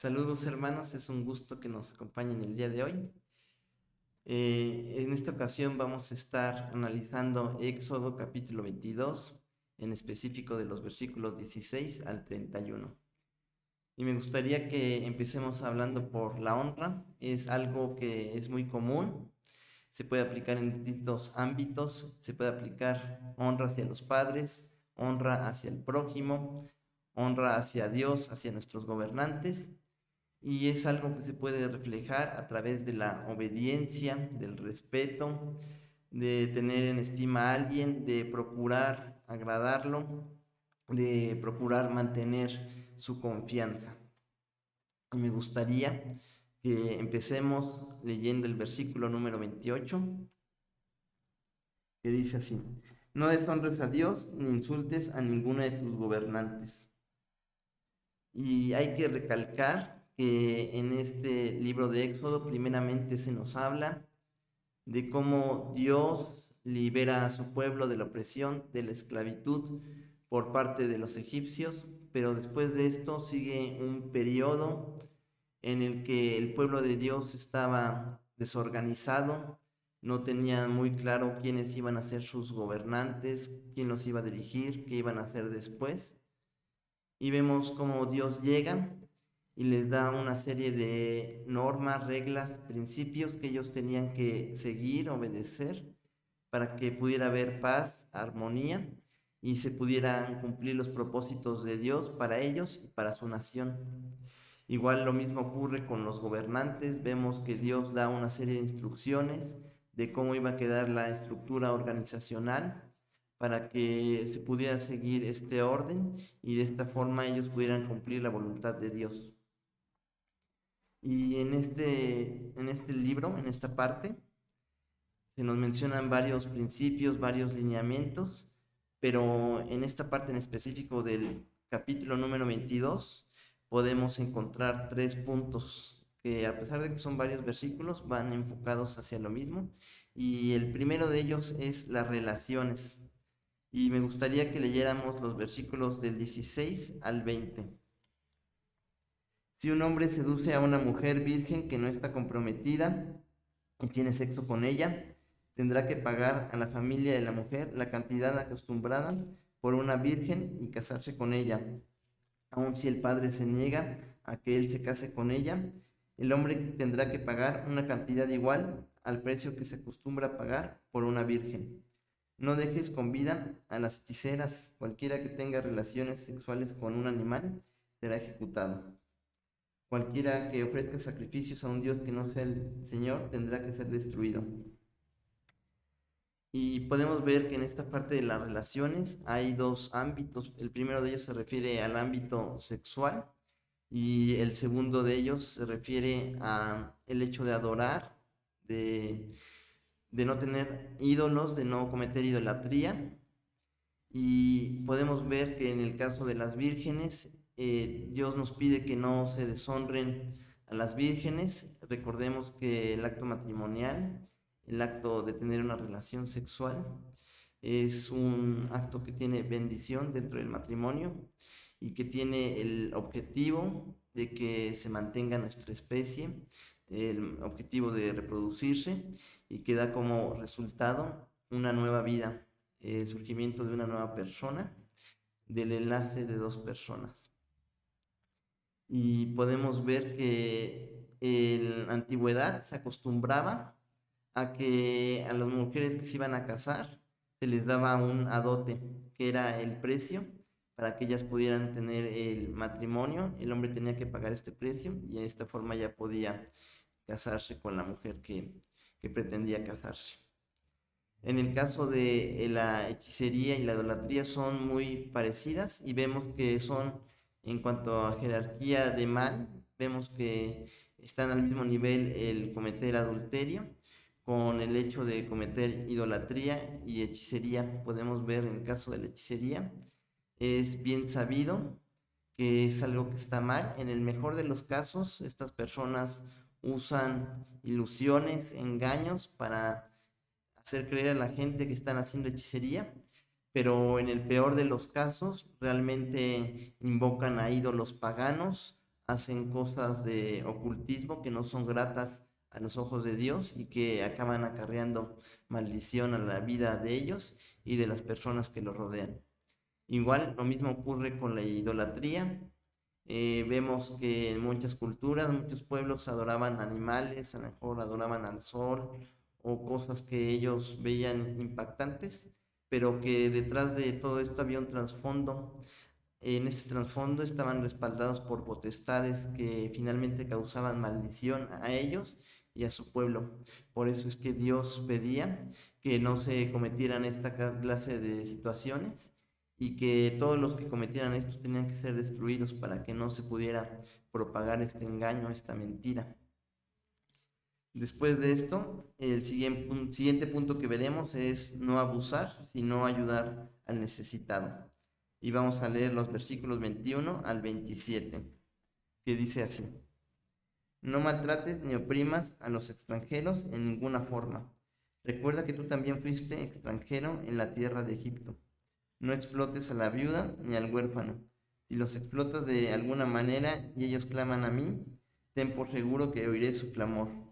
Saludos hermanos, es un gusto que nos acompañen el día de hoy. Eh, en esta ocasión vamos a estar analizando Éxodo capítulo 22, en específico de los versículos 16 al 31. Y me gustaría que empecemos hablando por la honra. Es algo que es muy común, se puede aplicar en distintos ámbitos, se puede aplicar honra hacia los padres, honra hacia el prójimo, honra hacia Dios, hacia nuestros gobernantes, y es algo que se puede reflejar a través de la obediencia, del respeto, de tener en estima a alguien, de procurar agradarlo, de procurar mantener su confianza. Y me gustaría que empecemos leyendo el versículo número 28, que dice así, no deshonres a Dios ni insultes a ninguno de tus gobernantes. Y hay que recalcar que en este libro de Éxodo primeramente se nos habla de cómo Dios libera a su pueblo de la opresión, de la esclavitud por parte de los egipcios, pero después de esto sigue un periodo en el que el pueblo de Dios estaba desorganizado, no tenían muy claro quiénes iban a ser sus gobernantes, quién los iba a dirigir, qué iban a hacer después. Y vemos cómo Dios llega y les da una serie de normas, reglas, principios que ellos tenían que seguir, obedecer, para que pudiera haber paz, armonía y se pudieran cumplir los propósitos de Dios para ellos y para su nación. Igual lo mismo ocurre con los gobernantes, vemos que Dios da una serie de instrucciones de cómo iba a quedar la estructura organizacional para que se pudiera seguir este orden y de esta forma ellos pudieran cumplir la voluntad de Dios. Y en este, en este libro, en esta parte, se nos mencionan varios principios, varios lineamientos, pero en esta parte en específico del capítulo número 22 podemos encontrar tres puntos que a pesar de que son varios versículos, van enfocados hacia lo mismo. Y el primero de ellos es las relaciones. Y me gustaría que leyéramos los versículos del 16 al 20. Si un hombre seduce a una mujer virgen que no está comprometida y tiene sexo con ella, tendrá que pagar a la familia de la mujer la cantidad acostumbrada por una virgen y casarse con ella. Aun si el padre se niega a que él se case con ella, el hombre tendrá que pagar una cantidad igual al precio que se acostumbra pagar por una virgen. No dejes con vida a las hechiceras. Cualquiera que tenga relaciones sexuales con un animal será ejecutado. Cualquiera que ofrezca sacrificios a un Dios que no sea el Señor tendrá que ser destruido. Y podemos ver que en esta parte de las relaciones hay dos ámbitos. El primero de ellos se refiere al ámbito sexual y el segundo de ellos se refiere a el hecho de adorar, de, no tener ídolos, de no cometer idolatría. Y podemos ver que en el caso de las vírgenes, eh, Dios nos pide que no se deshonren a las vírgenes. Recordemos que el acto matrimonial, el acto de tener una relación sexual, es un acto que tiene bendición dentro del matrimonio y que tiene el objetivo de que se mantenga nuestra especie, el objetivo de reproducirse y que da como resultado una nueva vida, el surgimiento de una nueva persona, del enlace de dos personas. Y podemos ver que en la antigüedad se acostumbraba a que a las mujeres que se iban a casar se les daba un adote, que era el precio para que ellas pudieran tener el matrimonio, el hombre tenía que pagar este precio y de esta forma ya podía casarse con la mujer que, pretendía casarse. En el caso de la hechicería y la idolatría son muy parecidas y vemos que son, en cuanto a jerarquía de mal, vemos que están al mismo nivel el cometer adulterio con el hecho de cometer idolatría y hechicería. Podemos ver en el caso de la hechicería es bien sabido que es algo que está mal. En el mejor de los casos, estas personas usan ilusiones, engaños para hacer creer a la gente que están haciendo hechicería, pero en el peor de los casos realmente invocan a ídolos paganos, hacen cosas de ocultismo que no son gratas a los ojos de Dios y que acaban acarreando maldición a la vida de ellos y de las personas que los rodean. Igual lo mismo ocurre con la idolatría. Eh, vemos que en muchas culturas, muchos pueblos adoraban animales, a lo mejor adoraban al sol o cosas que ellos veían impactantes, pero que detrás de todo esto había un trasfondo. En ese trasfondo estaban respaldados por potestades que finalmente causaban maldición a ellos y a su pueblo. Por eso es que Dios pedía que no se cometieran esta clase de situaciones y que todos los que cometieran esto tenían que ser destruidos para que no se pudiera propagar este engaño, esta mentira. Después de esto, el siguiente punto que veremos es no abusar, sino ayudar al necesitado. Y vamos a leer los versículos 21 al 27, que dice así. No maltrates ni oprimas a los extranjeros en ninguna forma. Recuerda que tú también fuiste extranjero en la tierra de Egipto. No explotes a la viuda ni al huérfano. Si los explotas de alguna manera y ellos claman a mí, ten por seguro que oiré su clamor.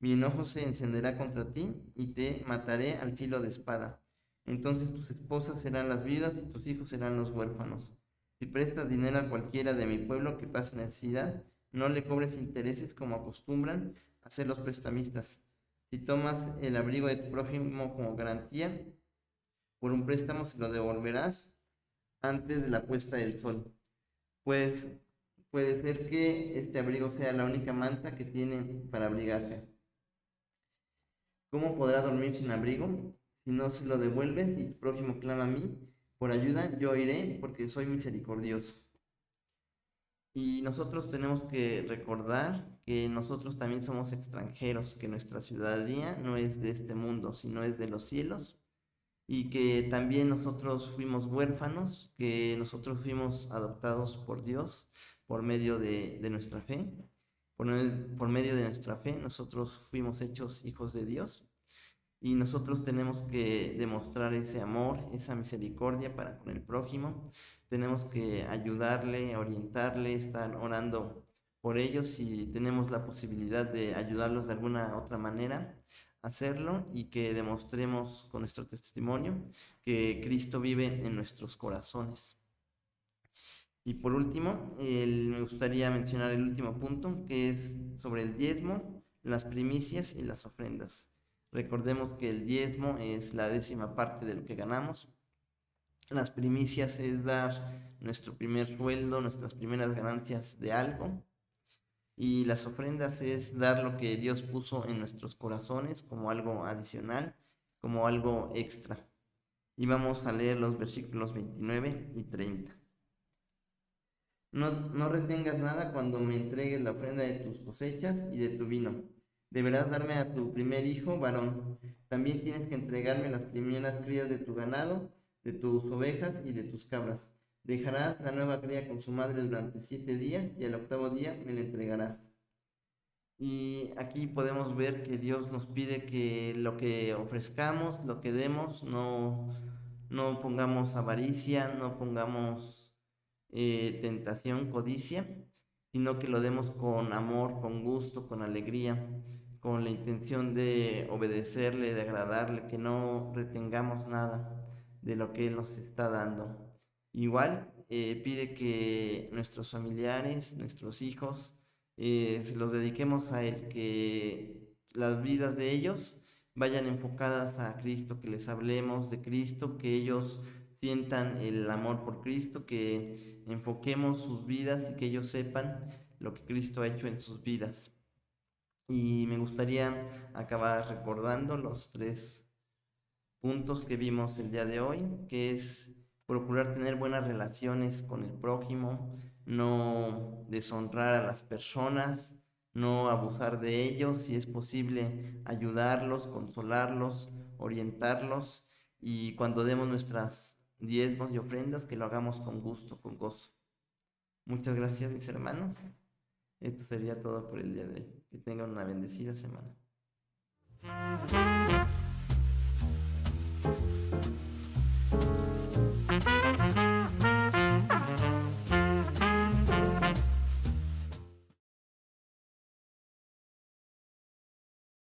Mi enojo se encenderá contra ti y te mataré al filo de espada. Entonces tus esposas serán las viudas y tus hijos serán los huérfanos. Si prestas dinero a cualquiera de mi pueblo que pase necesidad, no le cobres intereses como acostumbran hacer los prestamistas. Si tomas el abrigo de tu prójimo como garantía, por un préstamo se lo devolverás antes de la puesta del sol. Pues puede ser que este abrigo sea la única manta que tiene para abrigarse. ¿Cómo podrá dormir sin abrigo? Si no se lo devuelves y tu prójimo clama a mí por ayuda, yo iré porque soy misericordioso. Y nosotros tenemos que recordar que nosotros también somos extranjeros, que nuestra ciudadanía no es de este mundo, sino es de los cielos. Y que también nosotros fuimos huérfanos, que nosotros fuimos adoptados por Dios por medio de, nuestra fe. Por, medio de nuestra fe nosotros fuimos hechos hijos de Dios. Y nosotros tenemos que demostrar ese amor, esa misericordia para con el prójimo, tenemos que ayudarle, orientarle, estar orando por ellos y tenemos la posibilidad de ayudarlos de alguna otra manera, hacerlo y que demostremos con nuestro testimonio que Cristo vive en nuestros corazones. Y por último, me gustaría mencionar el último punto, que es sobre el diezmo, las primicias y las ofrendas. Recordemos que el diezmo es la décima parte de lo que ganamos las primicias es dar nuestro primer sueldo, nuestras primeras ganancias de algo. Y las ofrendas es dar lo que Dios puso en nuestros corazones como algo adicional, como algo extra. Y vamos a leer los versículos 29 y 30. No, retengas nada cuando me entregues la ofrenda de tus cosechas y de tu vino. Deberás darme a tu primer hijo varón. También tienes que entregarme las primeras crías de tu ganado de tus ovejas y de tus cabras. Dejarás la nueva cría con su madre durante siete días y al octavo día me la entregarás. Y aquí podemos ver que Dios nos pide que lo que ofrezcamos, lo que demos, no, no pongamos avaricia, no pongamos eh, tentación, codicia, sino que lo demos con amor, con gusto, con alegría, con la intención de obedecerle, de agradarle, que no retengamos nada de lo que Él nos está dando. Igual eh, pide que nuestros familiares, nuestros hijos, eh, se los dediquemos a Él, que las vidas de ellos vayan enfocadas a Cristo, que les hablemos de Cristo, que ellos sientan el amor por Cristo, que enfoquemos sus vidas y que ellos sepan lo que Cristo ha hecho en sus vidas. Y me gustaría acabar recordando los tres puntos que vimos el día de hoy, que es procurar tener buenas relaciones con el prójimo, no deshonrar a las personas, no abusar de ellos, si es posible ayudarlos, consolarlos, orientarlos y cuando demos nuestras diezmos y ofrendas, que lo hagamos con gusto, con gozo. Muchas gracias, mis hermanos. Esto sería todo por el día de hoy. Que tengan una bendecida semana.